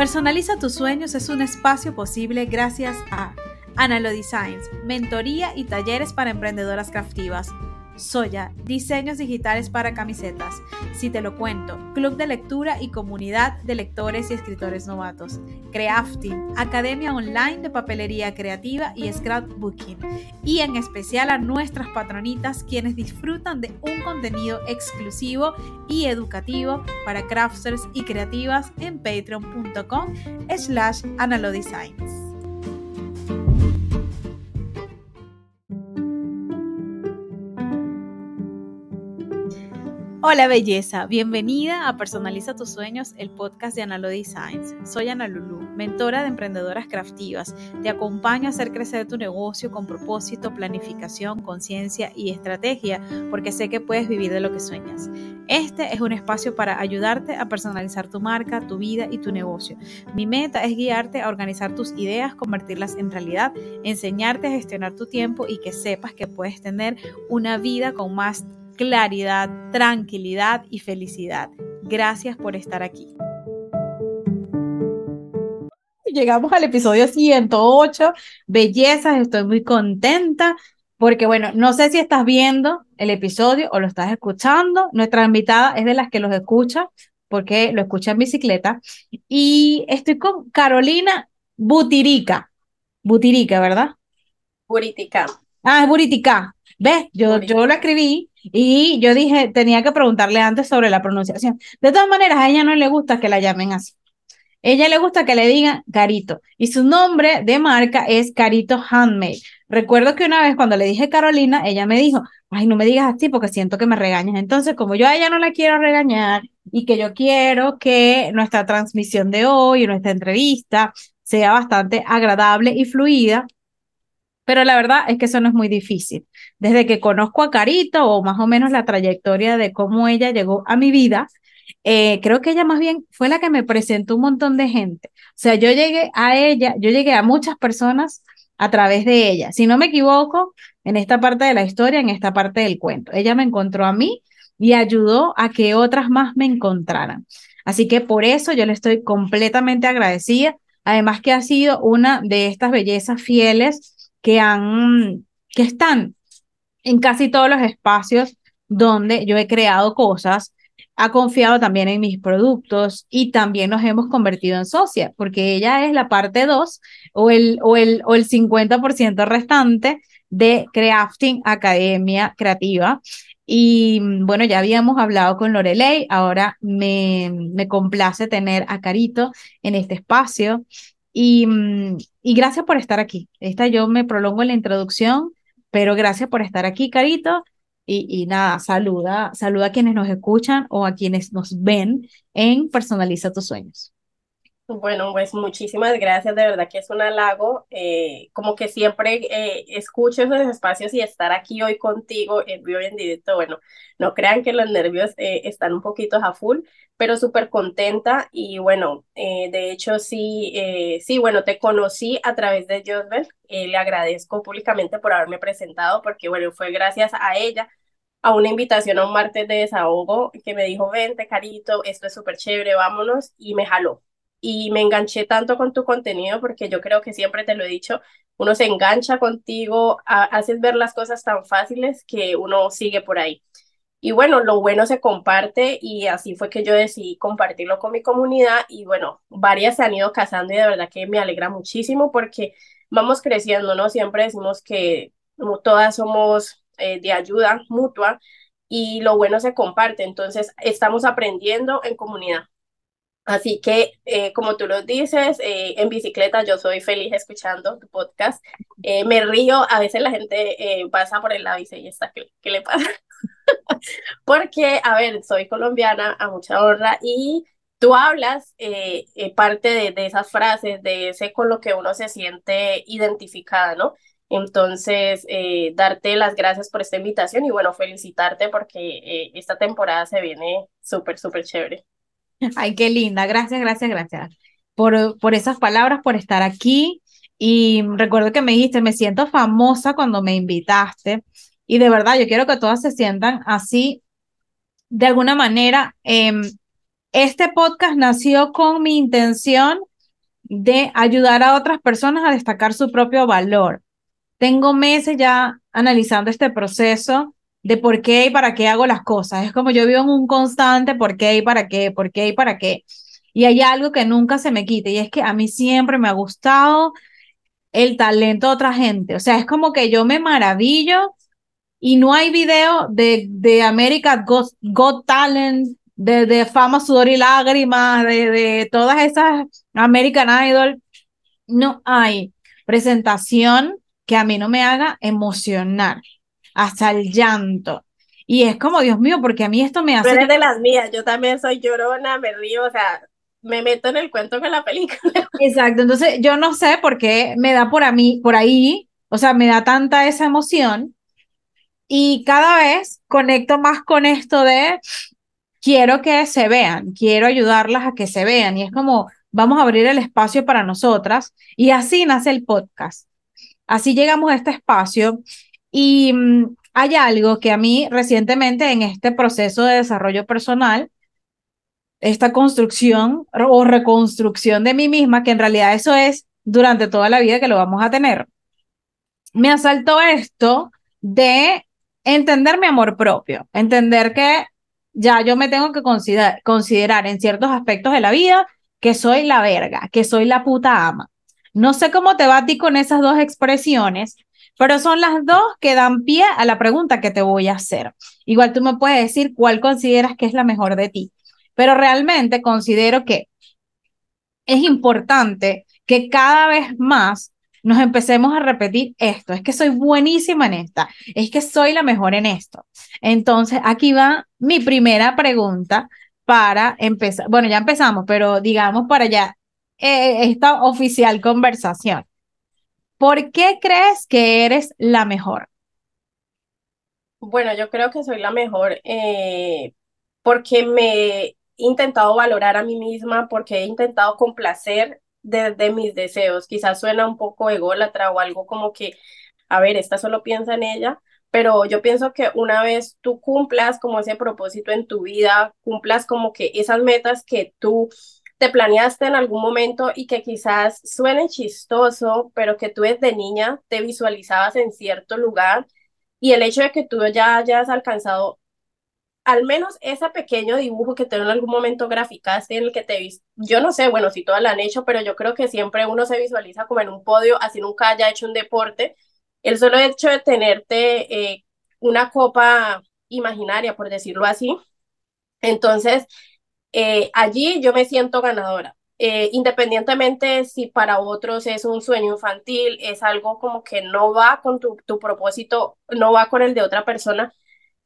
Personaliza tus sueños es un espacio posible gracias a Analo Designs, mentoría y talleres para emprendedoras craftivas Soya, diseños digitales para camisetas. Si te lo cuento, club de lectura y comunidad de lectores y escritores novatos. Crafting, academia online de papelería creativa y scrapbooking. Y en especial a nuestras patronitas quienes disfrutan de un contenido exclusivo y educativo para crafters y creativas en patreon.com slash analodesigns. Hola belleza, bienvenida a Personaliza tus sueños, el podcast de Analo Designs. Soy Ana Lulu, mentora de emprendedoras craftivas. Te acompaño a hacer crecer tu negocio con propósito, planificación, conciencia y estrategia, porque sé que puedes vivir de lo que sueñas. Este es un espacio para ayudarte a personalizar tu marca, tu vida y tu negocio. Mi meta es guiarte a organizar tus ideas, convertirlas en realidad, enseñarte a gestionar tu tiempo y que sepas que puedes tener una vida con más claridad, tranquilidad y felicidad. Gracias por estar aquí. Llegamos al episodio 108, bellezas, estoy muy contenta porque bueno, no sé si estás viendo el episodio o lo estás escuchando. Nuestra invitada es de las que los escucha porque lo escucha en bicicleta y estoy con Carolina Butirica. Butirica, ¿verdad? Buritica. Ah, es Buritica. ¿Ves? Yo, yo lo escribí y yo dije, tenía que preguntarle antes sobre la pronunciación. De todas maneras, a ella no le gusta que la llamen así. Ella le gusta que le digan Carito. Y su nombre de marca es Carito Handmade. Recuerdo que una vez cuando le dije Carolina, ella me dijo, ay, no me digas así porque siento que me regañas. Entonces, como yo a ella no la quiero regañar y que yo quiero que nuestra transmisión de hoy, nuestra entrevista, sea bastante agradable y fluida, pero la verdad es que eso no es muy difícil. Desde que conozco a Carito o más o menos la trayectoria de cómo ella llegó a mi vida, eh, creo que ella más bien fue la que me presentó un montón de gente. O sea, yo llegué a ella, yo llegué a muchas personas a través de ella. Si no me equivoco, en esta parte de la historia, en esta parte del cuento. Ella me encontró a mí y ayudó a que otras más me encontraran. Así que por eso yo le estoy completamente agradecida. Además que ha sido una de estas bellezas fieles que, han, que están en casi todos los espacios donde yo he creado cosas, ha confiado también en mis productos y también nos hemos convertido en socia, porque ella es la parte 2 o el, o, el, o el 50% restante de Crafting Academia Creativa. Y bueno, ya habíamos hablado con Lorelei, ahora me, me complace tener a Carito en este espacio. Y, y gracias por estar aquí. Esta yo me prolongo en la introducción, pero gracias por estar aquí, Carito. Y, y, nada, saluda, saluda a quienes nos escuchan o a quienes nos ven en Personaliza tus sueños. Bueno, pues muchísimas gracias, de verdad que es un halago, eh, como que siempre eh, escucho esos espacios y estar aquí hoy contigo en vivo y en directo, bueno, no crean que los nervios eh, están un poquito a full, pero súper contenta y bueno, de hecho sí, sí, bueno, te conocí a través de Josbel, le agradezco públicamente por haberme presentado porque bueno, fue gracias a ella a una invitación a un martes de desahogo que me dijo, vente, carito, esto es súper chévere, vámonos, y me jaló y me enganché tanto con tu contenido porque yo creo que siempre te lo he dicho, uno se engancha contigo, haces ver las cosas tan fáciles que uno sigue por ahí. Y bueno, lo bueno se comparte y así fue que yo decidí compartirlo con mi comunidad y bueno, varias se han ido casando y de verdad que me alegra muchísimo porque vamos creciendo, ¿no? Siempre decimos que todas somos eh, de ayuda mutua y lo bueno se comparte, entonces estamos aprendiendo en comunidad. Así que, eh, como tú lo dices, eh, en bicicleta yo soy feliz escuchando tu podcast. Eh, me río, a veces la gente pasa por el lado y dice, ¿y qué, qué le pasa? Porque, a ver, soy colombiana a mucha honra y tú hablas parte de, de, esas frases, de ese con lo que uno se siente identificada, ¿no? Entonces, darte las gracias por esta invitación y bueno, felicitarte porque esta temporada se viene súper, súper chévere. Ay, qué linda. Gracias, gracias, gracias por, por esas palabras, por estar aquí. Y recuerdo que me dijiste, me siento famosa cuando me invitaste. Y de verdad, yo quiero que todas se sientan así. De alguna manera, em, este podcast nació con mi intención de ayudar a otras personas a destacar su propio valor. Tengo meses ya analizando este proceso de por qué y para qué hago las cosas. Es como yo vivo en un constante por qué y para qué, por qué y para qué. Y hay algo que nunca se me quite y es que a mí siempre me ha gustado el talento de otra gente. O sea, es como que yo me maravillo y no hay video de, de America Got, Talent, de, de, Fama, Sudor y Lágrimas, de, de todas esas American Idol. No hay presentación que a mí no me haga emocionar hasta el llanto. Y es como, Dios mío, porque a mí esto me hace... De las mías, yo también soy llorona, me río, o sea, me meto en el cuento con la película. Exacto, entonces yo no sé por qué me da por, a mí, por ahí, o sea, me da tanta esa emoción y cada vez conecto más con esto de quiero que se vean, quiero ayudarlas a que se vean y es como vamos a abrir el espacio para nosotras y así nace el podcast. Así llegamos a este espacio y mm, hay algo que a mí recientemente en este proceso de desarrollo personal, esta construcción o reconstrucción de mí misma, que en realidad eso es durante toda la vida que lo vamos a tener, me asaltó esto de entender mi amor propio, entender que ya yo me tengo que considerar, considerar en ciertos aspectos de la vida que soy la verga, que soy la puta ama. No sé cómo te va a ti con esas dos expresiones, pero son las dos que dan pie a la pregunta que te voy a hacer. Igual tú me puedes decir cuál consideras que es la mejor de ti, pero realmente considero que es importante que cada vez más nos empecemos a repetir esto, es que soy buenísima en esta, es que soy la mejor en esto. Entonces, aquí va mi primera pregunta para empezar, bueno, ya empezamos, pero digamos para ya eh, esta oficial conversación. ¿Por qué crees que eres la mejor? Bueno, yo creo que soy la mejor eh, porque me he intentado valorar a mí misma, porque he intentado complacer desde mis deseos. Quizás suena un poco ególatra o algo como que, a ver, esta solo piensa en ella, pero yo pienso que una vez tú cumplas como ese propósito en tu vida, cumplas como que esas metas que tú te planeaste en algún momento y que quizás suene chistoso, pero que tú desde niña te visualizabas en cierto lugar y el hecho de que tú ya hayas alcanzado al menos ese pequeño dibujo que tú en algún momento graficaste en el que te viste, yo no sé, bueno, si todas lo han hecho, pero yo creo que siempre uno se visualiza como en un podio, así nunca haya hecho un deporte. El solo hecho de tenerte eh, una copa imaginaria, por decirlo así, entonces eh, allí yo me siento ganadora. Eh, independientemente si para otros es un sueño infantil, es algo como que no va con tu, tu propósito, no va con el de otra persona,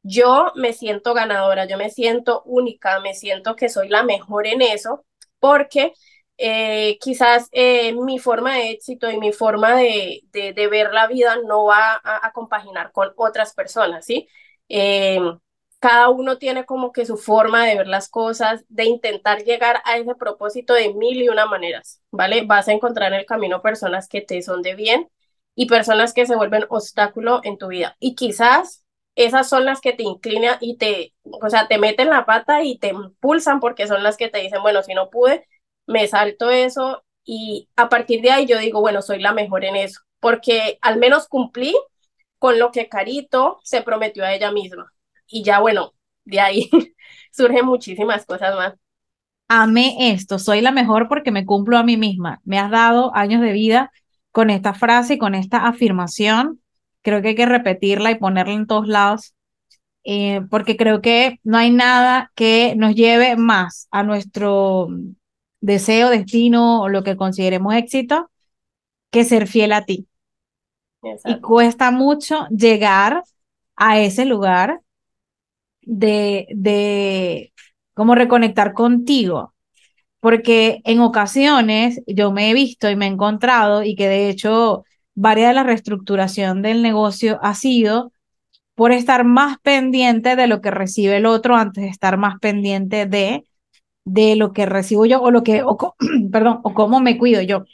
yo me siento ganadora, yo me siento única, me siento que soy la mejor en eso, porque eh, quizás mi forma de éxito y mi forma de, de, ver la vida no va a, compaginar con otras personas, ¿sí? Cada uno tiene como que su forma de ver las cosas, de intentar llegar a ese propósito de mil y una maneras, ¿vale? Vas a encontrar en el camino personas que te son de bien y personas que se vuelven obstáculo en tu vida. Y quizás esas son las que te inclinan y te, o sea, te meten la pata y te impulsan porque son las que te dicen, bueno, si no pude, me salto eso y a partir de ahí yo digo, bueno, soy la mejor en eso, porque al menos cumplí con lo que Carito se prometió a ella misma y ya bueno, de ahí surgen muchísimas cosas más. Amé esto, soy la mejor porque me cumplo a mí misma. Me has dado años de vida con esta frase y con esta afirmación. Creo que hay que repetirla y ponerla en todos lados, eh, porque creo que no hay nada que nos lleve más a nuestro deseo, destino o lo que consideremos éxito que ser fiel a ti. Y cuesta mucho llegar a ese lugar de, de cómo reconectar contigo, porque en ocasiones yo me he visto y me he encontrado y que de hecho varias de la reestructuración del negocio ha sido por estar más pendiente de lo que recibe el otro antes de estar más pendiente de, de lo que recibo yo o lo que, o, perdón, o cómo me cuido yo.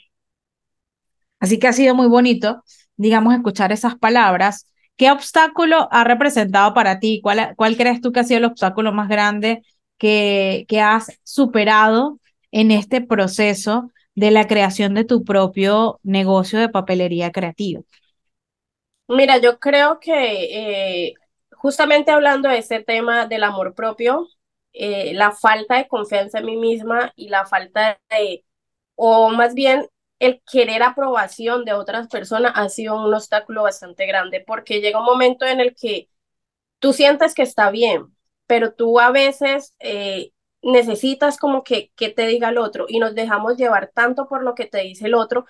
Así que ha sido muy bonito, digamos, escuchar esas palabras ¿Qué obstáculo ha representado para ti? ¿Cuál, crees tú que ha sido el obstáculo más grande que, que has superado en este proceso de la creación de tu propio negocio de papelería creativa? Mira, yo creo que eh, justamente hablando de ese tema del amor propio, eh, la falta de confianza en mí misma y la falta de, o más bien el querer aprobación de otras personas ha sido un obstáculo bastante grande porque llega un momento en el que tú sientes que está bien, pero tú a veces eh, necesitas como que, que te diga el otro y nos dejamos llevar tanto por lo que te dice el otro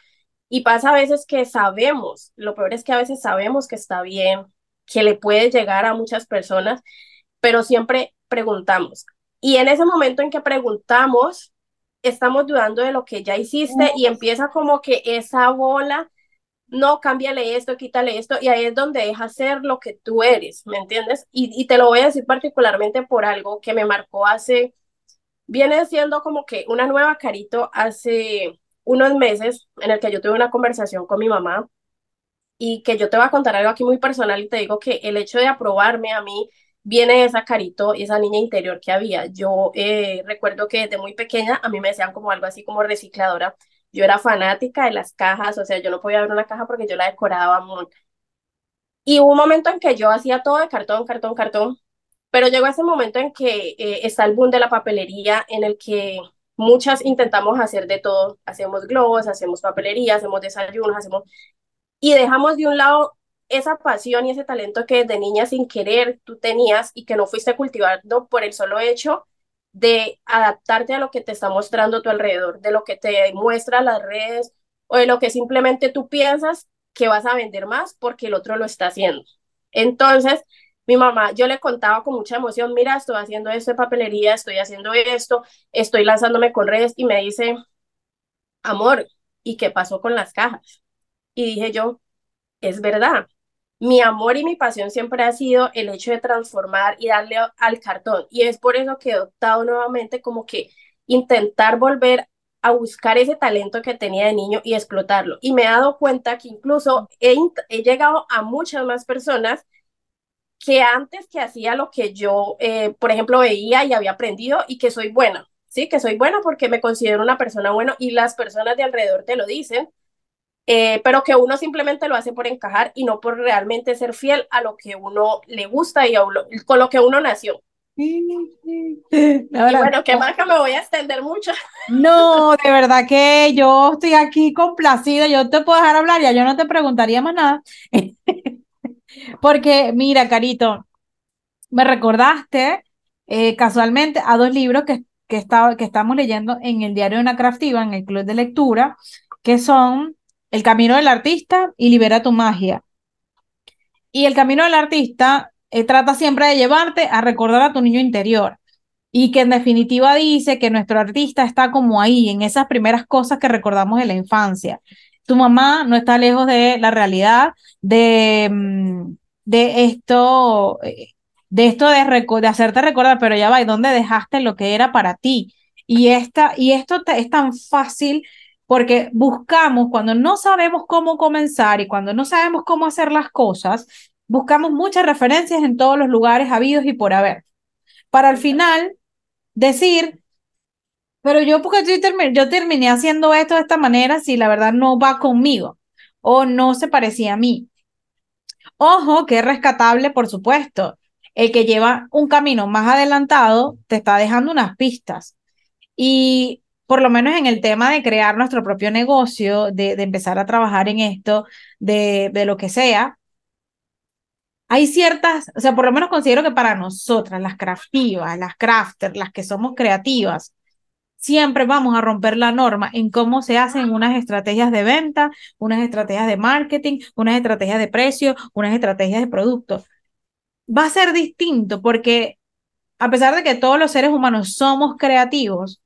y pasa a veces que sabemos, lo peor es que a veces sabemos que está bien, que le puede llegar a muchas personas, pero siempre preguntamos. Y en ese momento en que preguntamos, estamos dudando de lo que ya hiciste y empieza como que esa bola, no, cámbiale esto, quítale esto, y ahí es donde deja ser lo que tú eres, ¿me entiendes? Y, y te lo voy a decir particularmente por algo que me marcó hace, viene siendo como que una nueva carito hace unos meses en el que yo tuve una conversación con mi mamá y que yo te voy a contar algo aquí muy personal y te digo que el hecho de aprobarme a mí viene esa carito y esa niña interior que había. Yo eh, recuerdo que desde muy pequeña a mí me decían como algo así como recicladora. Yo era fanática de las cajas, o sea, yo no podía ver una caja porque yo la decoraba muy. Y hubo un momento en que yo hacía todo de cartón, cartón, cartón, pero llegó ese momento en que eh, está el boom de la papelería, en el que muchas intentamos hacer de todo. Hacemos globos, hacemos papelería, hacemos desayunos, hacemos... Y dejamos de un lado esa pasión y ese talento que de niña sin querer tú tenías y que no fuiste cultivando por el solo hecho de adaptarte a lo que te está mostrando tu alrededor, de lo que te muestra las redes o de lo que simplemente tú piensas que vas a vender más porque el otro lo está haciendo. Entonces, mi mamá, yo le contaba con mucha emoción, mira, estoy haciendo esto de papelería, estoy haciendo esto, estoy lanzándome con redes y me dice, amor, ¿y qué pasó con las cajas? Y dije yo, es verdad, mi amor y mi pasión siempre ha sido el hecho de transformar y darle al cartón. Y es por eso que he optado nuevamente como que intentar volver a buscar ese talento que tenía de niño y explotarlo. Y me he dado cuenta que incluso he, llegado a muchas más personas que antes que hacía lo que yo, eh, por ejemplo, veía y había aprendido y que soy buena, ¿sí? Que soy buena porque me considero una persona buena y las personas de alrededor te lo dicen eh, pero que uno simplemente lo hace por encajar y no por realmente ser fiel a lo que uno le gusta y con lo que uno nació. y bueno, qué más que me voy a extender mucho. No, de verdad que yo estoy aquí complacida, yo te puedo dejar hablar, ya yo no te preguntaría más nada. Porque mira, Carito, me recordaste eh, casualmente a dos libros que, que, estaba, que estamos leyendo en el diario de una craftiva, en el club de lectura, que son el camino del artista y libera tu magia. Y el camino del artista eh, trata siempre de llevarte a recordar a tu niño interior y que en definitiva dice que nuestro artista está como ahí, en esas primeras cosas que recordamos de la infancia. Tu mamá no está lejos de la realidad de, mm, de esto, eh, de esto de, de, hacerte recordar, pero ya va, ¿y dónde dejaste lo que era para ti? Y, esta, y esto es tan fácil porque buscamos, cuando no sabemos cómo comenzar y cuando no sabemos cómo hacer las cosas, buscamos muchas referencias en todos los lugares habidos y por haber. Para al final decir, pero yo porque yo, terminé, terminé haciendo esto de esta manera si la verdad no va conmigo o no se parecía a mí. Ojo, que es rescatable, por supuesto. El que lleva un camino más adelantado te está dejando unas pistas. Y por lo menos en el tema de crear nuestro propio negocio, de, empezar a trabajar en esto, de, de lo que sea, hay ciertas, o sea, por lo menos considero que para nosotras, las craftivas, las crafters, las que somos creativas, siempre vamos a romper la norma en cómo se hacen unas estrategias de venta, unas estrategias de marketing, unas estrategias de precio, unas estrategias de producto. Va a ser distinto porque a pesar de que todos los seres humanos somos creativos,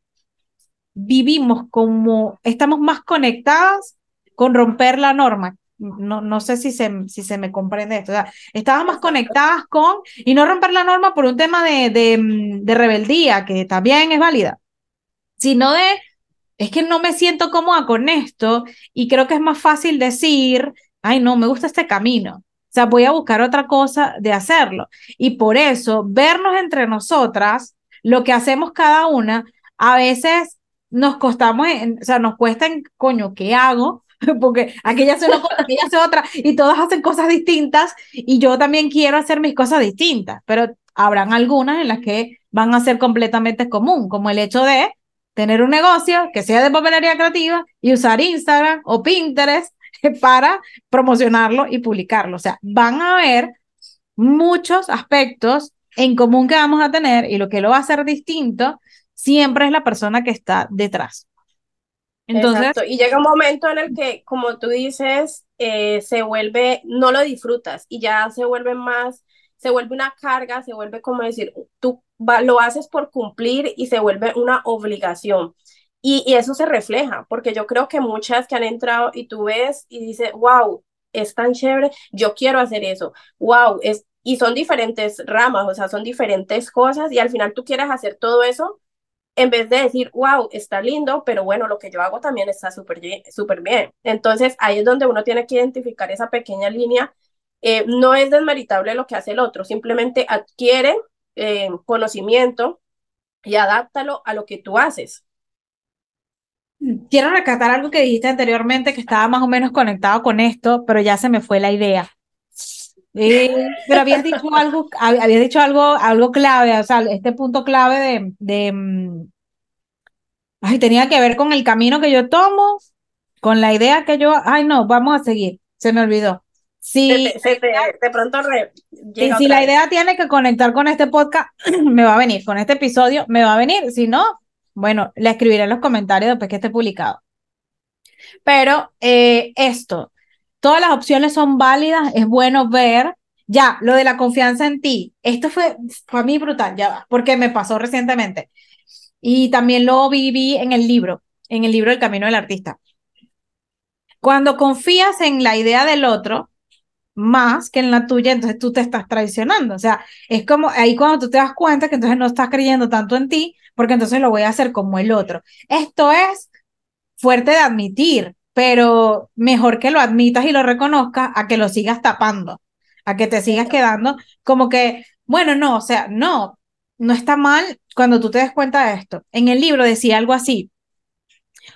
vivimos como, estamos más conectadas con romper la norma. No, no sé si se, si se me comprende esto. O sea, estamos más conectadas con, y no romper la norma por un tema de, de, de rebeldía, que también es válida, sino de, es que no me siento cómoda con esto y creo que es más fácil decir, ay, no, me gusta este camino. O sea, voy a buscar otra cosa de hacerlo. Y por eso, vernos entre nosotras, lo que hacemos cada una, a veces nos costamos, en, o sea, nos cuesta en, coño, ¿qué hago? Porque aquella hace una cosa, aquella hace otra, y todas hacen cosas distintas, y yo también quiero hacer mis cosas distintas, pero habrán algunas en las que van a ser completamente común, como el hecho de tener un negocio que sea de papelería creativa y usar Instagram o Pinterest para promocionarlo y publicarlo. O sea, van a haber muchos aspectos en común que vamos a tener y lo que lo va a hacer distinto siempre es la persona que está detrás. Entonces, y llega un momento en el que, como tú dices, eh, se vuelve, no lo disfrutas y ya se vuelve más, se vuelve una carga, se vuelve como decir, tú lo haces por cumplir y se vuelve una obligación. Y, y, eso se refleja, porque yo creo que muchas que han entrado y tú ves y dices, wow, es tan chévere, yo quiero hacer eso, wow, es, y son diferentes ramas, o sea, son diferentes cosas y al final tú quieres hacer todo eso en vez de decir, wow, está lindo, pero bueno, lo que yo hago también está súper súper bien. Entonces ahí es donde uno tiene que identificar esa pequeña línea. Eh, no es desmeritable lo que hace el otro, simplemente adquiere eh, conocimiento y adáptalo a lo que tú haces. Quiero rescatar algo que dijiste anteriormente que estaba más o menos conectado con esto, pero ya se me fue la idea. Eh, pero habías dicho algo, habías dicho algo, algo clave, o sea, este punto clave de, de mm, ay, tenía que ver con el camino que yo tomo, con la idea que yo, ay no, vamos a seguir, se me olvidó. Sí, de pronto si la idea tiene que conectar con este podcast, me va a venir, con este episodio me va a venir, si no, bueno, la escribiré en los comentarios después que esté publicado. Pero eh, esto, todas las opciones son válidas, es bueno ver. Ya, lo de la confianza en ti, esto fue para mí brutal, ya porque me pasó recientemente. Y también lo viví en el libro, en el libro El Camino del Artista. Cuando confías en la idea del otro, más que en la tuya, entonces tú te estás traicionando. O sea, es como ahí cuando tú te das cuenta que entonces no estás creyendo tanto en ti, porque entonces lo voy a hacer como el otro. Esto es fuerte de admitir, pero mejor que lo admitas y lo reconozcas a que lo sigas tapando, a que te sigas quedando como que, bueno, no, o sea, no, no está mal cuando tú te des cuenta de esto. En el libro decía algo así,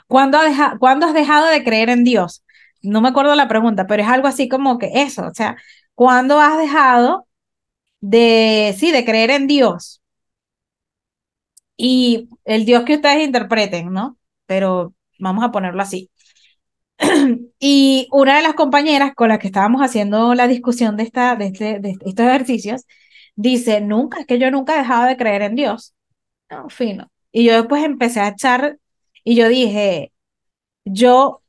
¿cuándo, ¿cuándo has dejado de creer en Dios? no me acuerdo la pregunta, pero es algo así como que eso, o sea, ¿cuándo has dejado de, sí, de creer en Dios? Y el Dios que ustedes interpreten, ¿no? Pero vamos a ponerlo así. y una de las compañeras con las que estábamos haciendo la discusión de, esta, de, este, de estos ejercicios dice, nunca, es que yo nunca he dejado de creer en Dios. No, fino. Y yo después empecé a echar y yo dije, yo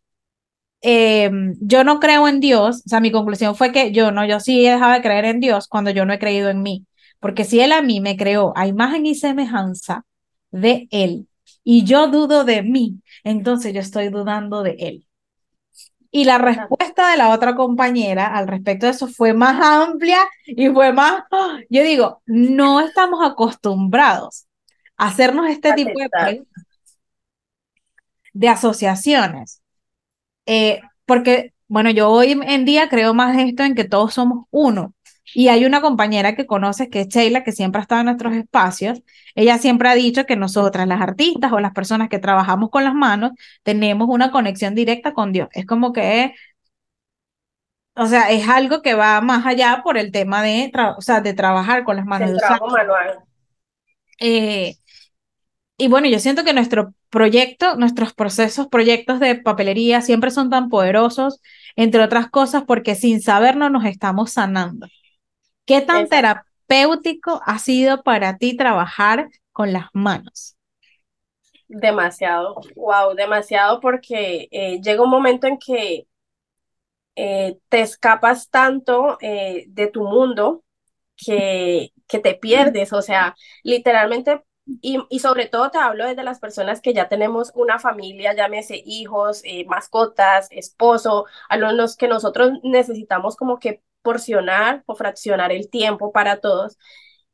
Em, yo no creo en Dios, o sea, mi conclusión fue que yo no, yo sí he dejado de creer en Dios cuando yo no he creído en mí, porque si Él a mí me creó a imagen y semejanza de Él y yo dudo de mí, entonces yo estoy dudando de Él. Y la respuesta de la otra compañera al respecto de eso fue más amplia y fue más, yo digo, no estamos acostumbrados a hacernos este tipo de, de asociaciones. Eh, porque, bueno, yo hoy en día creo más esto en que todos somos uno. Y hay una compañera que conoces que es Sheila, que siempre ha estado en nuestros espacios. Ella siempre ha dicho que nosotras, las artistas o las personas que trabajamos con las manos, tenemos una conexión directa con Dios. Es como que, o sea, es algo que va más allá por el tema de, o sea, de trabajar con las manos. El trabajo manual. Eh, y bueno, yo siento que nuestro proyecto, nuestros procesos, proyectos de papelería siempre son tan poderosos, entre otras cosas, porque sin sabernos nos estamos sanando. ¿Qué tan terapéutico ha sido para ti trabajar con las manos? Demasiado, wow, demasiado porque eh, llega un momento en que eh, te escapas tanto eh, de tu mundo que, que te pierdes, o sea, literalmente y, sobre todo te hablo desde las personas que ya tenemos una familia, llámese hijos, eh, mascotas, esposo, a los que nosotros necesitamos como que porcionar o fraccionar el tiempo para todos.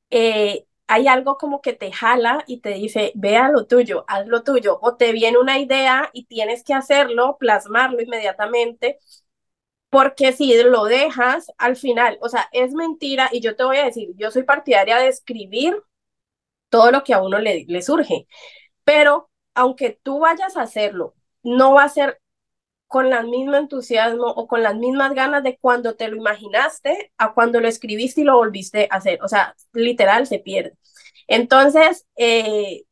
Eh, hay algo como que te jala y te dice, vea lo tuyo, haz lo tuyo, o te viene una idea y tienes que hacerlo, plasmarlo inmediatamente, porque si lo dejas al final, o sea, es mentira y yo te voy a decir, yo soy partidaria de escribir todo lo que a uno le, le surge. Pero aunque tú vayas a hacerlo, no va a ser con el mismo entusiasmo o con las mismas ganas de cuando te lo imaginaste a cuando lo escribiste y lo volviste a hacer. O sea, literal se pierde. Entonces, eh,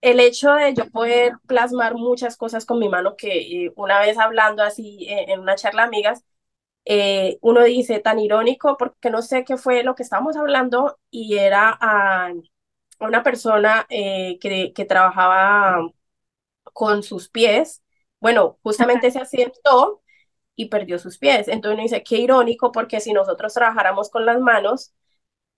el hecho de yo poder plasmar muchas cosas con mi mano, que eh, una vez hablando así en una charla amigas, eh, uno dice tan irónico porque no sé qué fue lo que estábamos hablando y era a, una persona que, que trabajaba con sus pies bueno, justamente se accidentó y perdió sus pies. Entonces uno dice, qué irónico, porque si nosotros trabajáramos con las manos,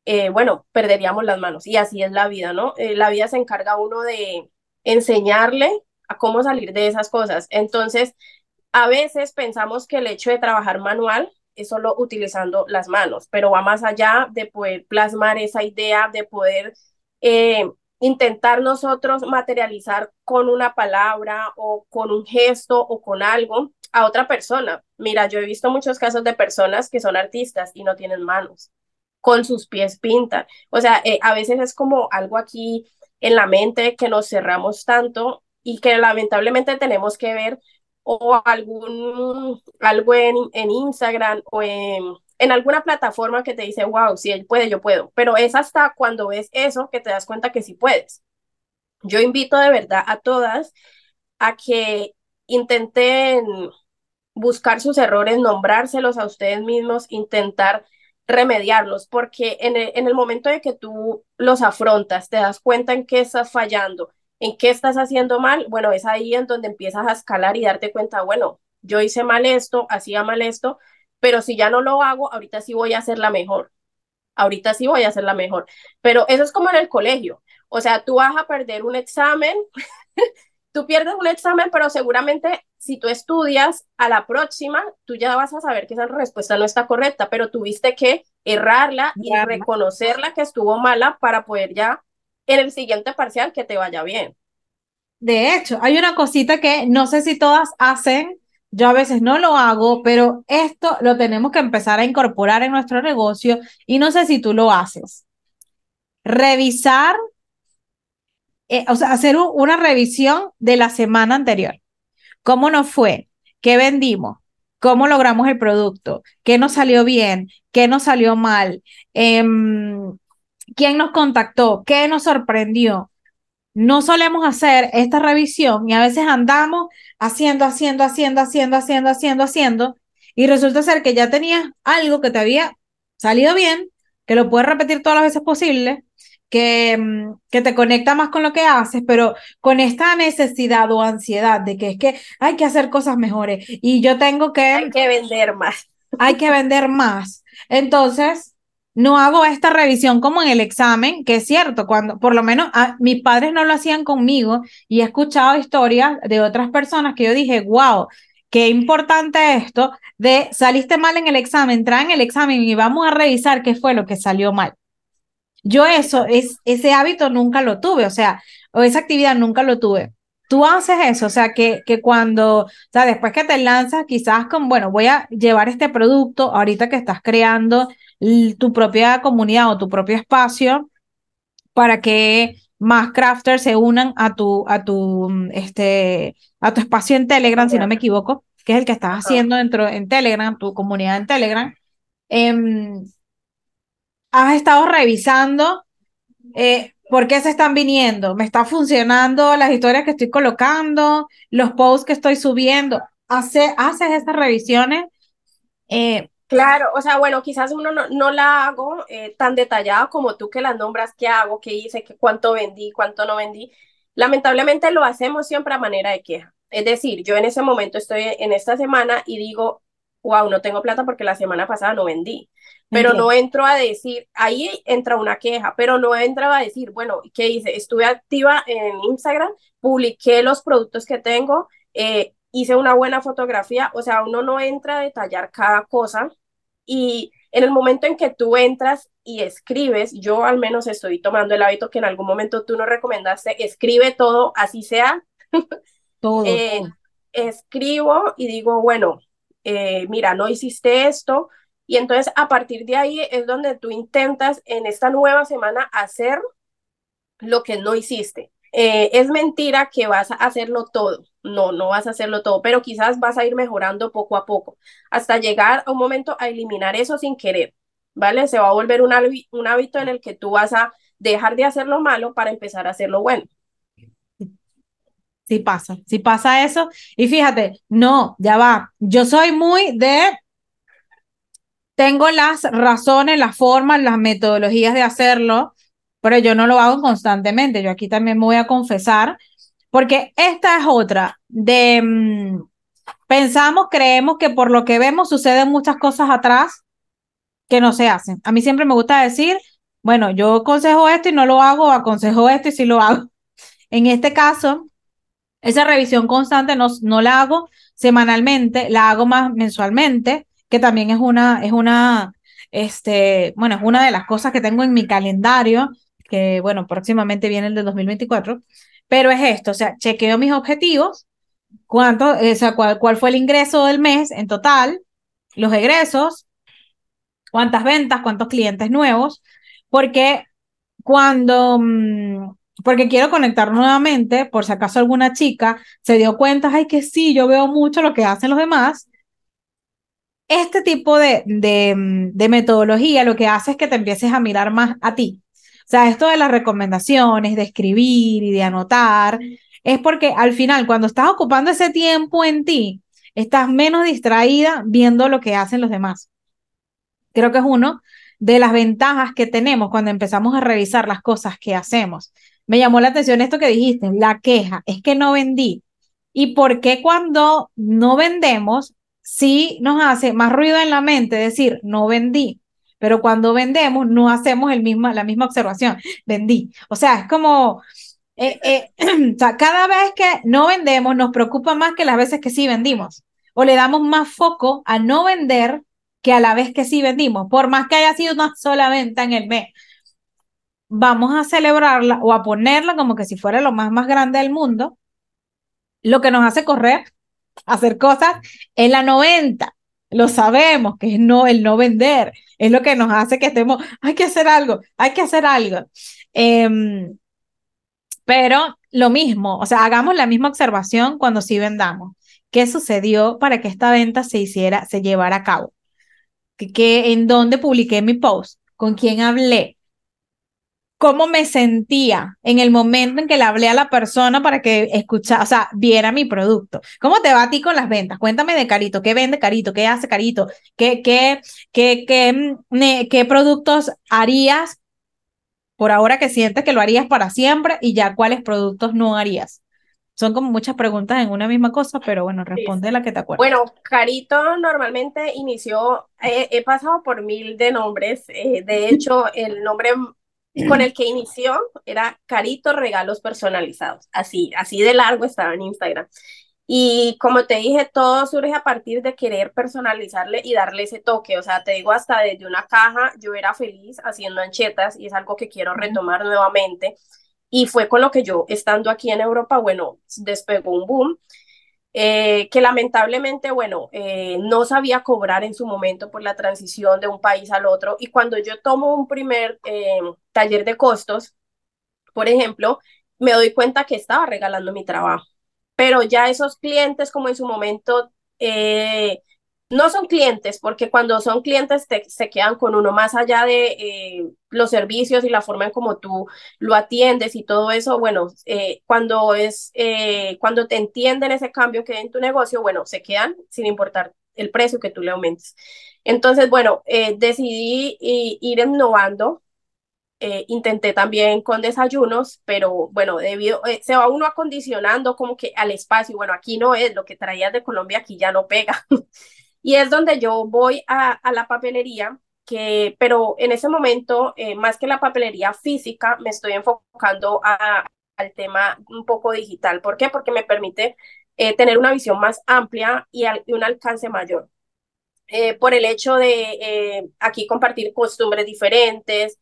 eh, bueno, perderíamos las manos. Y así es la vida, ¿no? Eh, la vida se encarga uno de enseñarle a cómo salir de esas cosas. Entonces, a veces pensamos que el hecho de trabajar manual es solo utilizando las manos, pero va más allá de poder plasmar esa idea, de poder eh, intentar nosotros materializar con una palabra o con un gesto o con algo a otra persona. Mira, yo he visto muchos casos de personas que son artistas y no tienen manos, con sus pies pintan. O sea, eh, a veces es como algo aquí en la mente que nos cerramos tanto y que lamentablemente tenemos que ver o algún algo en, en Instagram o en en alguna plataforma que te dice, wow, si él puede, yo puedo. Pero es hasta cuando ves eso que te das cuenta que sí puedes. Yo invito de verdad a todas a que intenten buscar sus errores, nombrárselos a ustedes mismos, intentar remediarlos, porque en el, en el momento de que tú los afrontas, te das cuenta en qué estás fallando, en qué estás haciendo mal, bueno, es ahí en donde empiezas a escalar y darte cuenta, bueno, yo hice mal esto, hacía mal esto, pero si ya no lo hago, ahorita sí voy a hacer la mejor. Ahorita sí voy a hacer la mejor. Pero eso es como en el colegio. O sea, tú vas a perder un examen, tú pierdes un examen, pero seguramente si tú estudias a la próxima, tú ya vas a saber que esa respuesta no está correcta, pero tuviste que errarla y reconocerla que estuvo mala para poder ya en el siguiente parcial que te vaya bien. De hecho, hay una cosita que no sé si todas hacen, yo a veces no lo hago, pero esto lo tenemos que empezar a incorporar en nuestro negocio y no sé si tú lo haces. Revisar, eh, o sea, hacer una revisión de la semana anterior. ¿Cómo nos fue? ¿Qué vendimos? ¿Cómo logramos el producto? ¿Qué nos salió bien? ¿Qué nos salió mal? Em, ¿Quién nos contactó? ¿Qué nos sorprendió? No solemos hacer esta revisión y a veces andamos haciendo, haciendo, haciendo, haciendo, haciendo, haciendo, haciendo, y resulta ser que ya tenías algo que te había salido bien, que lo puedes repetir todas las veces posible, que, mm, que te conecta más con lo que haces, pero con esta necesidad o ansiedad de que es que hay que hacer cosas mejores y yo tengo que... Hay que vender más. Hay que vender más. Entonces, no hago esta revisión como en el examen, que es cierto, cuando por lo menos a, mis padres no lo hacían conmigo y he escuchado historias de otras personas que yo dije, wow, qué importante esto de saliste mal en el examen, traen el examen y vamos a revisar qué fue lo que salió mal. Yo eso, es, ese hábito nunca lo tuve, o sea, o esa actividad nunca lo tuve. Tú haces eso, o sea, que, que cuando, o sea, después que te lanzas, quizás con, bueno, voy a llevar este producto ahorita que estás creando tu propia comunidad o tu propio espacio para que más crafters se unan a tu, a tu, este, a tu espacio en Telegram, si no me equivoco, que es el que estás haciendo dentro en Telegram, tu comunidad en Telegram. Em, has estado revisando eh, por qué se están viniendo, me está funcionando las historias que estoy colocando, los posts que estoy subiendo. Hace, haces estas revisiones eh, Claro, o sea, bueno, quizás uno no, la hago eh, tan detallada como tú que las nombras, qué hago, qué hice, qué, cuánto vendí, cuánto no vendí. Lamentablemente lo hacemos siempre a manera de queja. Es decir, yo en ese momento estoy en esta semana y digo, wow, no tengo plata porque la semana pasada no vendí. Pero no entro a decir, ahí entra una queja, pero no entro a decir, bueno, ¿qué hice? Estuve activa en Instagram, publiqué los productos que tengo, eh, hice una buena fotografía, o sea, uno no entra a detallar cada cosa y en el momento en que tú entras y escribes, yo al menos estoy tomando el hábito que en algún momento tú nos recomendaste, escribe todo, así sea. Todo. Eh, escribo y digo, bueno, eh, mira, no hiciste esto. Y entonces a partir de ahí es donde tú intentas en esta nueva semana hacer lo que no hiciste. eh, es mentira que vas a hacerlo todo. No, no vas a hacerlo todo, pero quizás vas a ir mejorando poco a poco hasta llegar a un momento a eliminar eso sin querer, ¿vale? Se va a volver un, un hábito en el que tú vas a dejar de hacer lo malo para empezar a hacer lo bueno. Sí pasa, sí pasa eso. Y fíjate, no, ya va. Yo soy muy de tengo las razones, las formas, las metodologías de hacerlo, pero yo no lo hago constantemente. Yo aquí también me voy a confesar, porque esta es otra de mm, pensamos, creemos que por lo que vemos suceden muchas cosas atrás que no se hacen. A mí siempre me gusta decir, bueno, yo aconsejo esto y no lo hago, aconsejo esto y sí lo hago. En este caso, esa revisión constante no, no la hago semanalmente, la hago más mensualmente que también es una, es una, este, bueno, es una de las cosas que tengo en mi calendario, que bueno, próximamente viene el de 2024, pero es esto, o sea, chequeo mis objetivos, cuánto, o sea, cuál, cuál fue el ingreso del mes en total, los egresos, cuántas ventas, cuántos clientes nuevos, porque cuando, mm, porque quiero conectar nuevamente, por si acaso alguna chica se dio cuenta, ay, que sí, yo veo mucho lo que hacen los demás, este tipo de, de, metodología lo que hace es que te empieces a mirar más a ti. O sea, esto de las recomendaciones, de escribir y de anotar, es porque al final, cuando estás ocupando ese tiempo en ti, estás menos distraída viendo lo que hacen los demás. Creo que es uno de las ventajas que tenemos cuando empezamos a revisar las cosas que hacemos. Me llamó la atención esto que dijiste, la queja, es que no vendí. ¿Y por qué cuando no vendemos sí nos hace más ruido en la mente decir, no vendí, pero cuando vendemos no hacemos el mismo, la misma observación, vendí. O sea, es como, eh, eh, o sea, cada vez que no vendemos nos preocupa más que las veces que sí vendimos, o le damos más foco a no vender que a la vez que sí vendimos, por más que haya sido una sola venta en el mes. Vamos a celebrarla o a ponerla como que si fuera lo más, más grande del mundo, lo que nos hace correr hacer cosas en la 90. Lo sabemos, que es no, el no vender, es lo que nos hace que estemos, hay que hacer algo, hay que hacer algo. Em, pero lo mismo, o sea, hagamos la misma observación cuando sí vendamos. ¿Qué sucedió para que esta venta se hiciera, se llevara a cabo? ¿Qué, en dónde publiqué mi post? ¿Con quién hablé? Cómo me sentía en el momento en que le hablé a la persona para que escuchara, o sea, viera mi producto. ¿Cómo te va a ti con las ventas? Cuéntame de Carito, ¿qué vende Carito? ¿Qué hace Carito? ¿Qué, qué, qué, qué, mm, qué productos harías por ahora que sientes que lo harías para siempre y ya cuáles productos no harías? Son como muchas preguntas en una misma cosa, pero bueno, responde la que te acuerdas. Bueno, Carito normalmente inició, he pasado por mil de nombres, eh, de hecho el nombre con el que inició era Carito Regalos Personalizados. Así, así de largo estaba en Instagram. Y como te dije, todo surge a partir de querer personalizarle y darle ese toque. O sea, te digo, hasta desde una caja yo era feliz haciendo anchetas y es algo que quiero retomar nuevamente. Y fue con lo que yo, estando aquí en Europa, bueno, despegó un boom. Eh, que lamentablemente, bueno, eh, no sabía cobrar en su momento por la transición de un país al otro. Y cuando yo tomo un primer eh, taller de costos, por ejemplo, me doy cuenta que estaba regalando mi trabajo. Pero ya esos clientes, como en su momento no son clientes, porque cuando son clientes se quedan con uno más allá de eh, los servicios y la forma en como tú lo atiendes y todo eso, bueno, eh, cuando es, eh, cuando te entienden ese cambio que hay en tu negocio, bueno, se quedan sin importar el precio que tú le aumentes. Entonces, bueno, decidí ir innovando. intenté también con desayunos, pero bueno, debido, se va uno acondicionando como que al espacio, bueno, aquí no es, lo que traías de Colombia aquí ya no pega. Y es donde yo voy a, la papelería, que, pero en ese momento, eh, más que la papelería física, me estoy enfocando a, al tema un poco digital. ¿Por qué? Porque me permite eh, tener una visión más amplia y, un alcance mayor. Eh, por el hecho de aquí compartir costumbres diferentes,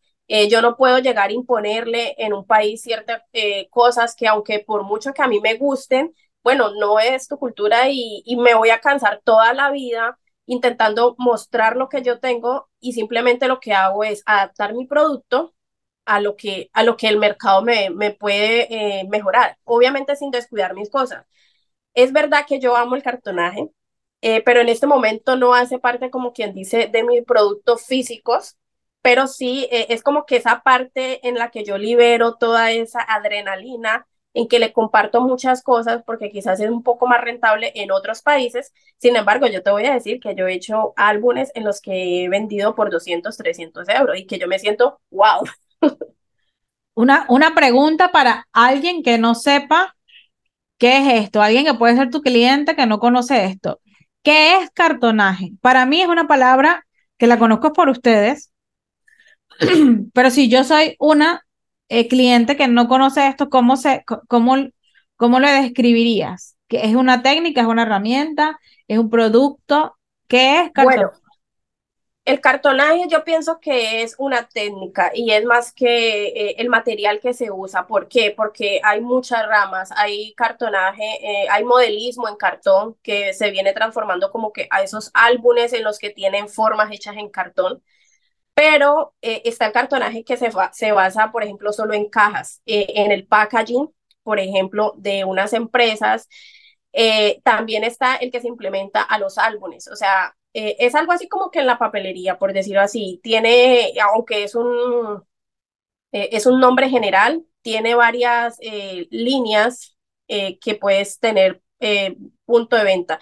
yo no puedo llegar a imponerle en un país ciertas cosas que aunque por mucho que a mí me gusten, bueno, no es tu cultura y, me voy a cansar toda la vida intentando mostrar lo que yo tengo y simplemente lo que hago es adaptar mi producto a lo que, a lo que el mercado me, me puede eh, mejorar, obviamente sin descuidar mis cosas. Es verdad que yo amo el cartonaje, eh, pero en este momento no hace parte, como quien dice, de mis productos físicos, pero sí eh, es como que esa parte en la que yo libero toda esa adrenalina, en que le comparto muchas cosas, porque quizás es un poco más rentable en otros países. Sin embargo, yo te voy a decir que yo he hecho álbumes en los que he vendido por 200, 300 euros y que yo me siento, wow. Una, una pregunta para alguien que no sepa qué es esto, alguien que puede ser tu cliente que no conoce esto. ¿Qué es cartonaje? Para mí es una palabra que la conozco por ustedes, pero si yo soy una eh, cliente que no conoce esto, ¿cómo, se, cómo, cómo lo describirías? ¿Que ¿Es una técnica, es una herramienta, es un producto? ¿Qué es cartonaje? El cartonaje yo pienso que es una técnica y es más que eh, el material que se usa. ¿Por qué? Porque hay muchas ramas, hay cartonaje, eh, hay modelismo en cartón que se viene transformando como que a esos álbumes en los que tienen formas hechas en cartón. Pero eh, está el cartonaje que se, se basa, por ejemplo, solo en cajas, en el packaging, por ejemplo, de unas empresas. también está el que se implementa a los álbumes, o sea, eh, es algo así como que en la papelería, por decirlo así. Tiene, aunque es un, eh, es un nombre general, tiene varias eh, líneas que puedes tener punto de venta.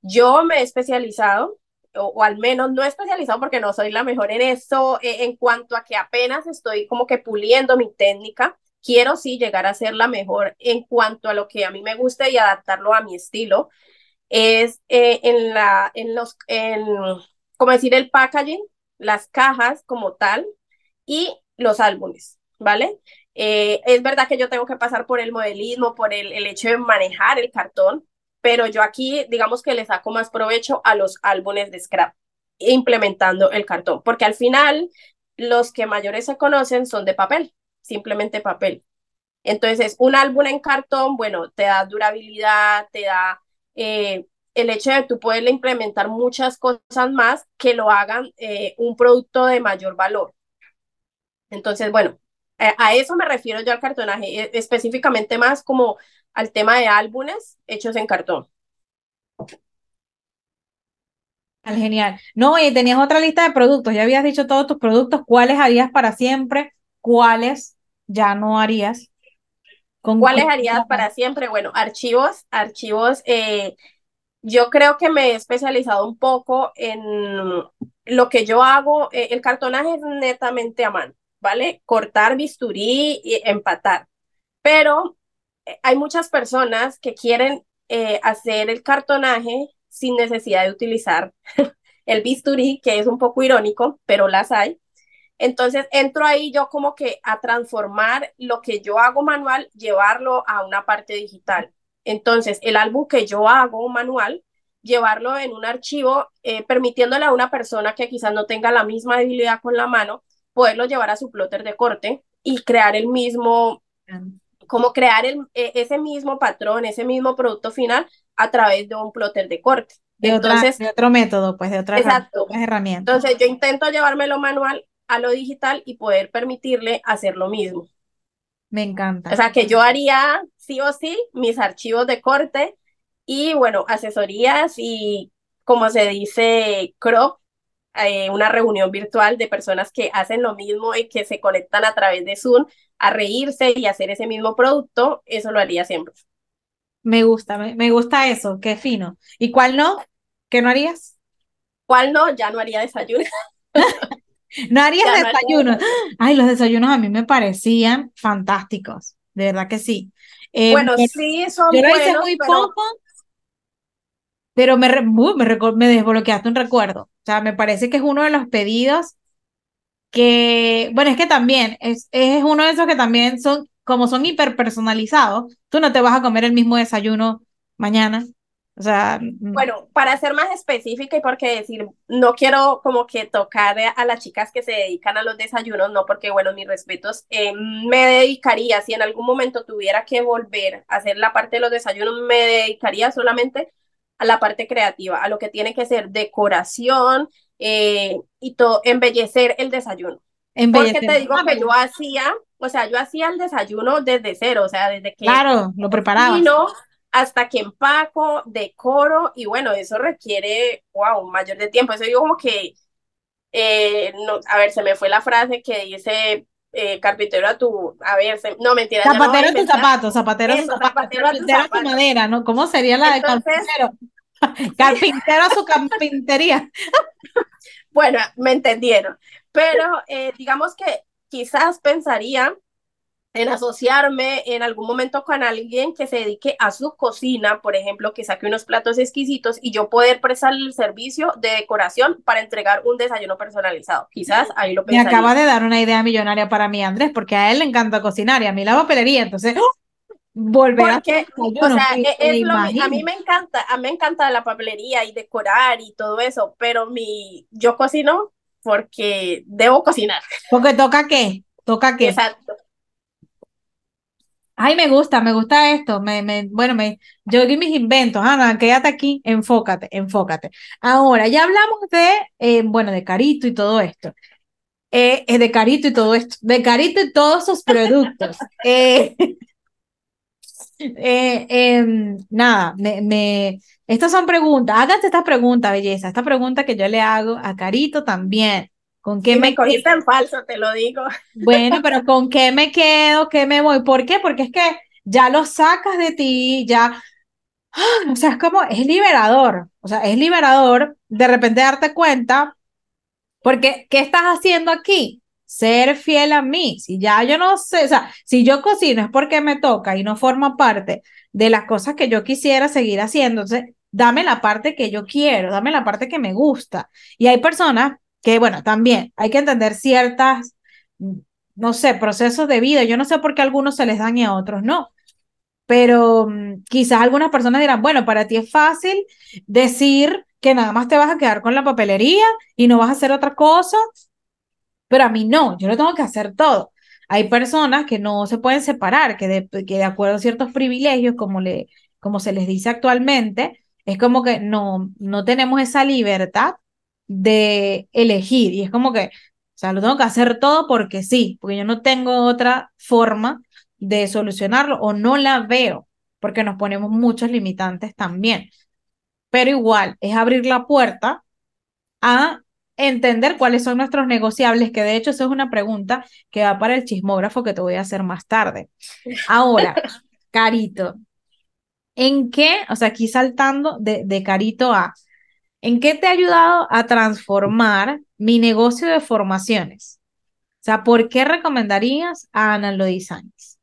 Yo me he especializado, o, al menos no especializado porque no soy la mejor en eso, en cuanto a que apenas estoy como que puliendo mi técnica. Quiero sí llegar a ser la mejor en cuanto a lo que a mí me gusta y adaptarlo a mi estilo es eh, en, la, en los, en, como decir, el packaging, las cajas como tal y los álbumes, ¿vale? Eh, es verdad que yo tengo que pasar por el modelismo, por el, el hecho de manejar el cartón, pero yo aquí, digamos que le saco más provecho a los álbumes de scrap, implementando el cartón, porque al final los que mayores se conocen son de papel, simplemente papel. Entonces, un álbum en cartón, bueno, te da durabilidad, te da eh, el hecho de tú poderle implementar muchas cosas más que lo hagan eh, un producto de mayor valor. Entonces, bueno, a eso me refiero yo al cartonaje, e, específicamente más como al tema de álbumes hechos en cartón. Genial. No, y tenías otra lista de productos, ya habías dicho todos tus productos, ¿cuáles harías para siempre? ¿Cuáles ya no harías? ¿Cuáles harías para siempre? Bueno, archivos, archivos. Eh, yo creo que me he especializado un poco en lo que yo hago. Eh, el cartonaje es netamente a mano, ¿vale? Cortar bisturí y empatar. Pero hay muchas personas que quieren hacer el cartonaje sin necesidad de utilizar el bisturí, que es un poco irónico, pero las hay. Entonces entro ahí yo como que a transformar lo que yo hago manual, llevarlo a una parte digital. Entonces el álbum que yo hago manual, llevarlo en un archivo, eh, permitiéndole a una persona que quizás no tenga la misma debilidad con la mano, poderlo llevar a su plotter de corte y crear el mismo, como crear el, e, ese mismo patrón, ese mismo producto final a través de un plotter de corte. De, Entonces, de otro método, pues de otra exacto. herramienta. Entonces yo intento llevármelo manual a lo digital y poder permitirle hacer lo mismo. Me encanta. O sea, que yo haría sí o sí mis archivos de corte y, bueno, asesorías y, como se dice, crop, eh, una reunión virtual de personas que hacen lo mismo y que se conectan a través de Zoom a reírse y hacer ese mismo producto, eso lo haría siempre. Me gusta, me, me gusta eso, qué fino. ¿Y cuál no? ¿Qué no harías? ¿Cuál no? Ya no haría desayuno. No harías desayunos. Ay, los desayunos a mí me parecían fantásticos, de verdad que sí. Eh, bueno, sí, son Yo lo hice muy poco, pero me, me, me desbloqueaste un recuerdo. O sea, me parece que es uno de los pedidos que, bueno, es que también es, es uno de esos que también son, como son hiperpersonalizados, tú no te vas a comer el mismo desayuno mañana o sea, mm. bueno, para ser más específica y porque decir, no quiero como que tocar a las chicas que se dedican a los desayunos, no porque, bueno, mis respetos, eh, me dedicaría, si en algún momento tuviera que volver a hacer la parte de los desayunos, me dedicaría solamente a la parte creativa, a lo que tiene que ser decoración eh, y todo, embellecer el desayuno. Porque te digo que yo hacía, o sea, yo hacía el desayuno desde cero, o sea, desde que... Claro, lo preparaba. hasta que empaco, decoro, y bueno, eso requiere, wow, mayor de tiempo. Eso digo como que, eh, no, a ver, se me fue la frase que dice, eh, carpintero a tu, a ver, no mentira. Zapatero a, tu zapato, zapatero, a tu zapato, zapatero a tu madera, ¿no? ¿Cómo sería la de carpintero? carpintero a su carpintería. bueno, me entendieron. Pero eh, digamos que quizás pensaría en asociarme en algún momento con alguien que se dedique a su cocina, por ejemplo, que saque unos platos exquisitos y yo poder prestar el servicio de decoración para entregar un desayuno personalizado. Quizás ahí lo pensaría. Me acaba de dar una idea millonaria para mí, Andrés, porque a él le encanta cocinar y a mí la papelería, entonces ¡oh! Volver a o sea, e, es, lo, a mí me encanta, a mí me encanta la papelería y decorar y todo eso, pero mi yo cocino porque debo cocinar. Porque toca qué, toca qué. Exacto. Ay, me gusta, me gusta esto. Me, me, bueno, me, yo y mis inventos. Ana, quédate aquí, enfócate, enfócate. Ahora, ya hablamos de, eh, bueno, de Carito y todo esto. Eh, de Carito y todo esto. De Carito y todos sus productos. eh, eh, em, nada, me, me, estas son preguntas. Háganse estas preguntas, belleza. Esta pregunta que yo le hago a Carito también. ¿Con qué me, cogiste en falso, te lo digo. Bueno, pero ¿con qué me quedo? ¿Qué me voy? ¿Por qué? Porque es que ya lo sacas de ti, ya. ¡ah! O sea, es como, es liberador. O sea, es liberador de repente darte cuenta, porque ¿qué estás haciendo aquí? Ser fiel a mí. Si ya yo no sé, o sea, si yo cocino es porque me toca y no forma parte de las cosas que yo quisiera seguir haciendo. Entonces, dame la parte que yo quiero, dame la parte que me gusta. Y hay personas que bueno, también hay que entender ciertas, no sé, procesos de vida. Yo no sé por qué a algunos se les dan y a otros no. Pero mm, quizás algunas personas dirán, bueno, para ti es fácil decir que nada más te vas a quedar con la papelería y no vas a hacer otra cosa, pero a mí no, yo lo tengo que hacer todo. Hay personas que no se pueden separar, que de, que de acuerdo a ciertos privilegios, como, le, como se les dice actualmente, es como que no, no tenemos esa libertad de elegir. Y es como que, o sea, lo tengo que hacer todo porque sí, porque yo no tengo otra forma de solucionarlo o no la veo, porque nos ponemos muchos limitantes también. Pero igual, es abrir la puerta a entender cuáles son nuestros negociables, que de hecho eso es una pregunta que va para el chismógrafo que te voy a hacer más tarde. Ahora, Carito, ¿en qué, o sea, aquí saltando de, de Carito a, ¿En qué te ha ayudado a transformar mi negocio de formaciones? O sea, ¿por qué recomendarías a Analog Designs?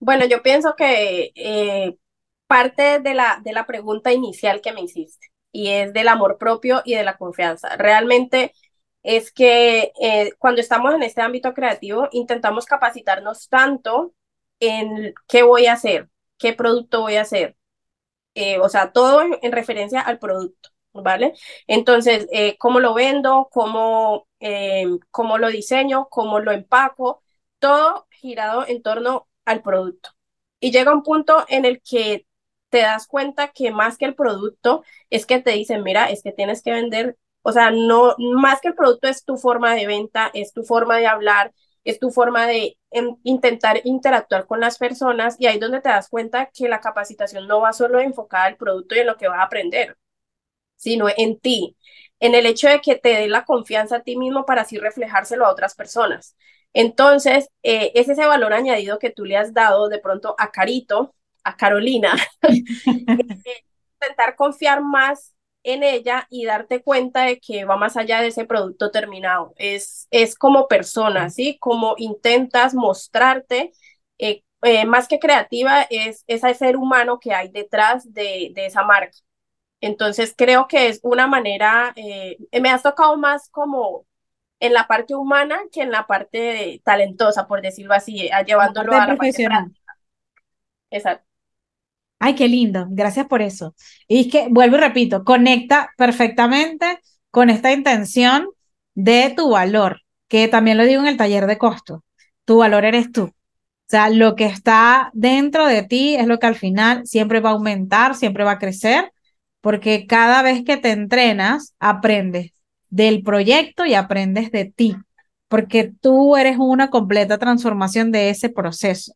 Bueno, yo pienso que eh, parte de la, de la pregunta inicial que me hiciste y es del amor propio y de la confianza. Realmente es que eh, cuando estamos en este ámbito creativo intentamos capacitarnos tanto en qué voy a hacer, qué producto voy a hacer, eh, o sea, todo en, referencia al producto, ¿vale? Entonces, eh, cómo lo vendo, cómo, eh, cómo lo diseño, cómo lo empaco, todo girado en torno al producto. Y llega un punto en el que te das cuenta que más que el producto es que te dicen, mira, es que tienes que vender, o sea, no, más que el producto es tu forma de venta, es tu forma de hablar, es tu forma de intentar interactuar con las personas y ahí es donde te das cuenta que la capacitación no va solo enfocada al producto y en lo que vas a aprender, sino en ti, en el hecho de que te dé la confianza a ti mismo para así reflejárselo a otras personas. Entonces, eh, es ese valor añadido que tú le has dado de pronto a Carito, a Carolina, intentar confiar más en ella y darte cuenta de que va más allá de ese producto terminado. Es, es como persona, ¿sí? Como intentas mostrarte, eh, eh, más que creativa, es ese ser humano que hay detrás de, de esa marca. Entonces creo que es una manera, eh, me has tocado más como en la parte humana que en la parte talentosa, por decirlo así, llevándolo a la profesional. Exacto. Ay, qué lindo, gracias por eso. Y es que, vuelvo y repito, conecta perfectamente con esta intención de tu valor, que también lo digo en el taller de costo. Tu valor eres tú. O sea, lo que está dentro de ti es lo que al final siempre va a aumentar, siempre va a crecer, porque cada vez que te entrenas, aprendes del proyecto y aprendes de ti porque tú eres una completa transformación de ese proceso.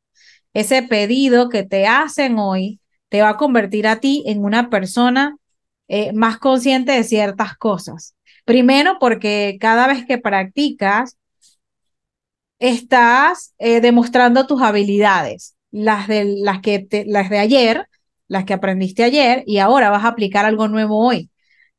Ese pedido que te hacen hoy te va a convertir a ti en una persona eh, más consciente de ciertas cosas. Primero, porque cada vez que practicas, estás eh, demostrando tus habilidades, las de, las, que las de ayer, las que aprendiste ayer, y ahora vas a aplicar algo nuevo hoy.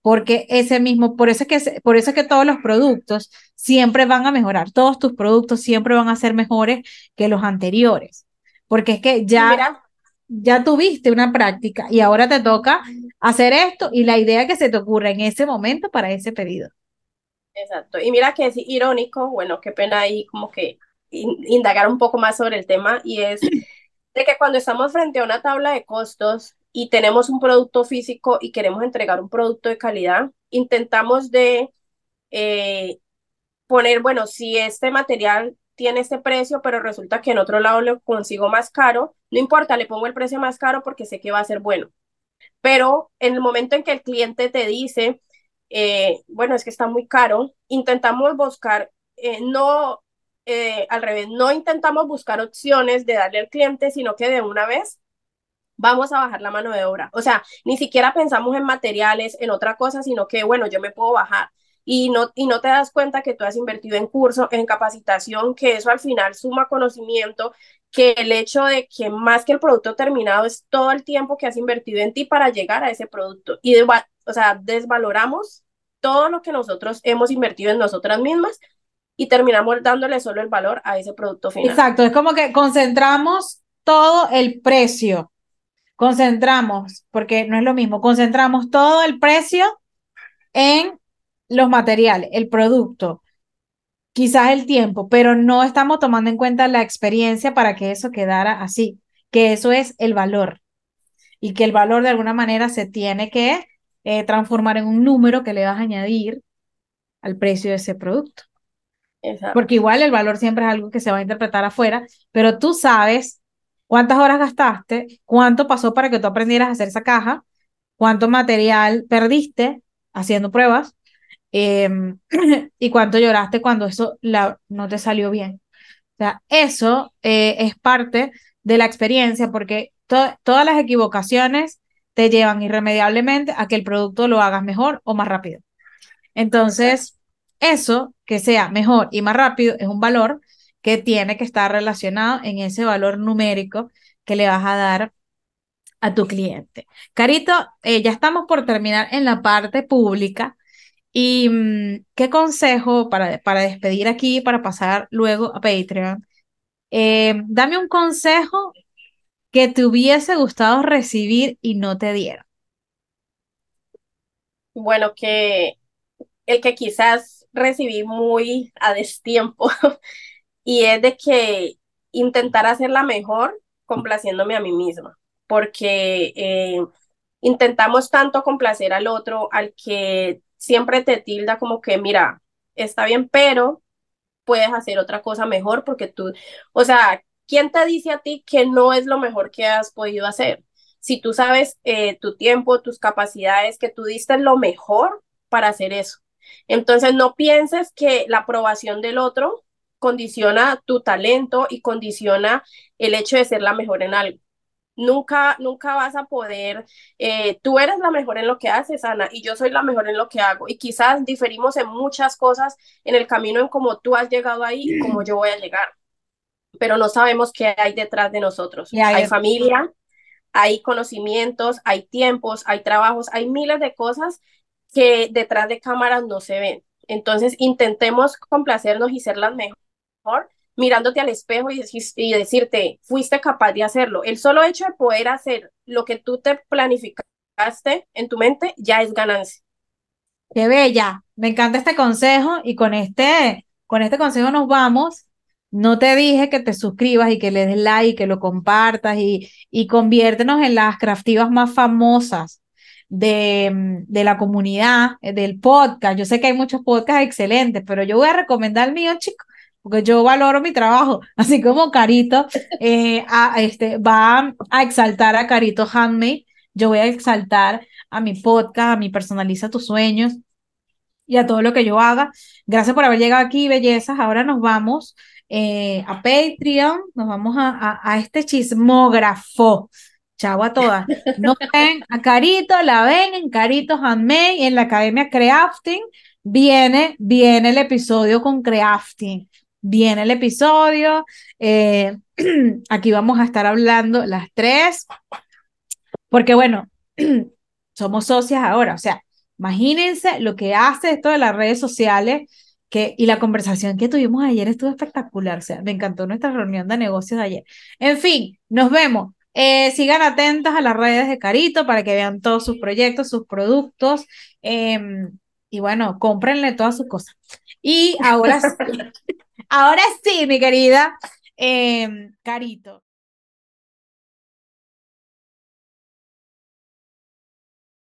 Porque ese mismo, por eso, es que, por eso es que todos los productos siempre van a mejorar, todos tus productos siempre van a ser mejores que los anteriores. Porque es que ya, ya tuviste una práctica y ahora te toca hacer esto y la idea que se te ocurre en ese momento para ese pedido. Exacto. Y mira que es irónico, bueno, qué pena ahí como que indagar un poco más sobre el tema y es de que cuando estamos frente a una tabla de costos y tenemos un producto físico y queremos entregar un producto de calidad, intentamos de eh, poner, bueno, si este material tiene este precio, pero resulta que en otro lado lo consigo más caro, no importa, le pongo el precio más caro porque sé que va a ser bueno. Pero en el momento en que el cliente te dice, eh, bueno, es que está muy caro, intentamos buscar, eh, no, eh, al revés, no intentamos buscar opciones de darle al cliente, sino que de una vez vamos a bajar la mano de obra. O sea, ni siquiera pensamos en materiales, en otra cosa, sino que, bueno, yo me puedo bajar. Y no, y no te das cuenta que tú has invertido en curso, en capacitación, que eso al final suma conocimiento, que el hecho de que más que el producto terminado es todo el tiempo que has invertido en ti para llegar a ese producto. Y de, o sea, desvaloramos todo lo que nosotros hemos invertido en nosotras mismas y terminamos dándole solo el valor a ese producto final. Exacto, es como que concentramos todo el precio, concentramos, porque no es lo mismo, concentramos todo el precio en los materiales, el producto, quizás el tiempo, pero no estamos tomando en cuenta la experiencia para que eso quedara así, que eso es el valor y que el valor de alguna manera se tiene que eh, transformar en un número que le vas a añadir al precio de ese producto. Porque igual el valor siempre es algo que se va a interpretar afuera, pero tú sabes cuántas horas gastaste, cuánto pasó para que tú aprendieras a hacer esa caja, cuánto material perdiste haciendo pruebas em, y cuánto lloraste cuando eso no te salió bien. O sea, eso eh, es parte de la experiencia porque todas las equivocaciones te llevan irremediablemente a que el producto lo hagas mejor o más rápido. Entonces, eso, que sea mejor y más rápido, es un valor que tiene que estar relacionado en ese valor numérico que le vas a dar a tu cliente. Carito, eh, ya estamos por terminar en la parte pública. ¿Y mm, qué consejo para, para despedir aquí, para pasar luego a Patreon? Eh, dame un consejo que te hubiese gustado recibir y no te dieron? Bueno, que el que quizás recibí muy a destiempo y es de que intentar hacerla mejor complaciéndome a mí misma, porque eh, intentamos tanto complacer al otro, al que siempre te tilda como que, mira, está bien, pero puedes hacer otra cosa mejor porque tú, o sea, ¿quién te dice a ti que no es lo mejor que has podido hacer? Si tú sabes eh, tu tiempo, tus capacidades, que tú diste lo mejor para hacer eso. Entonces no pienses que la aprobación del otro condiciona tu talento y condiciona el hecho de ser la mejor en algo. Nunca, nunca vas a poder, eh, tú eres la mejor en lo que haces, Ana, y yo soy la mejor en lo que hago. Y quizás diferimos en muchas cosas en el camino en cómo tú has llegado ahí y cómo yo voy a llegar pero no sabemos qué hay detrás de nosotros. hay familia, hay conocimientos, hay tiempos, hay trabajos, hay miles de cosas que detrás de cámaras no se ven. Entonces, intentemos complacernos y ser las mejor mirándote al espejo y, y decirte, fuiste capaz de hacerlo. El solo hecho de poder hacer lo que tú te planificaste en tu mente ya es ganancia. Qué bella. Me encanta este consejo y con este, con este consejo nos vamos. No te dije que te suscribas y que le des like, que lo compartas y, y conviértenos en las craftivas más famosas de, de, la comunidad, eh, del podcast. Yo sé que hay muchos podcasts excelentes, pero yo voy a recomendar el mío, chicos, porque yo valoro mi trabajo, así como Carito eh, a, este, va a exaltar a Carito Handmade, yo voy a exaltar a mi podcast, a mi Personaliza tus sueños, y a todo lo que yo haga. Gracias por haber llegado aquí, bellezas. Ahora nos vamos eh, a Patreon, nos vamos a, a, este chismógrafo. Chau a todas. Nos ven a Carito, la ven en Carito Handmade, en la Academia Crafting. Viene, viene el episodio con Crafting. Viene el episodio. Eh, aquí vamos a estar hablando las tres. Porque bueno, somos socias ahora. O sea, imagínense lo que hace esto de las redes sociales que, y la conversación que tuvimos ayer estuvo espectacular, o sea, me encantó nuestra reunión de negocios de ayer. En fin, nos vemos. Eh, sigan atentas a las redes de Carito para que vean todos sus proyectos, sus productos. Em, y bueno, cómprenle todas sus cosas. Y ahora sí, ahora sí, mi querida em, Carito.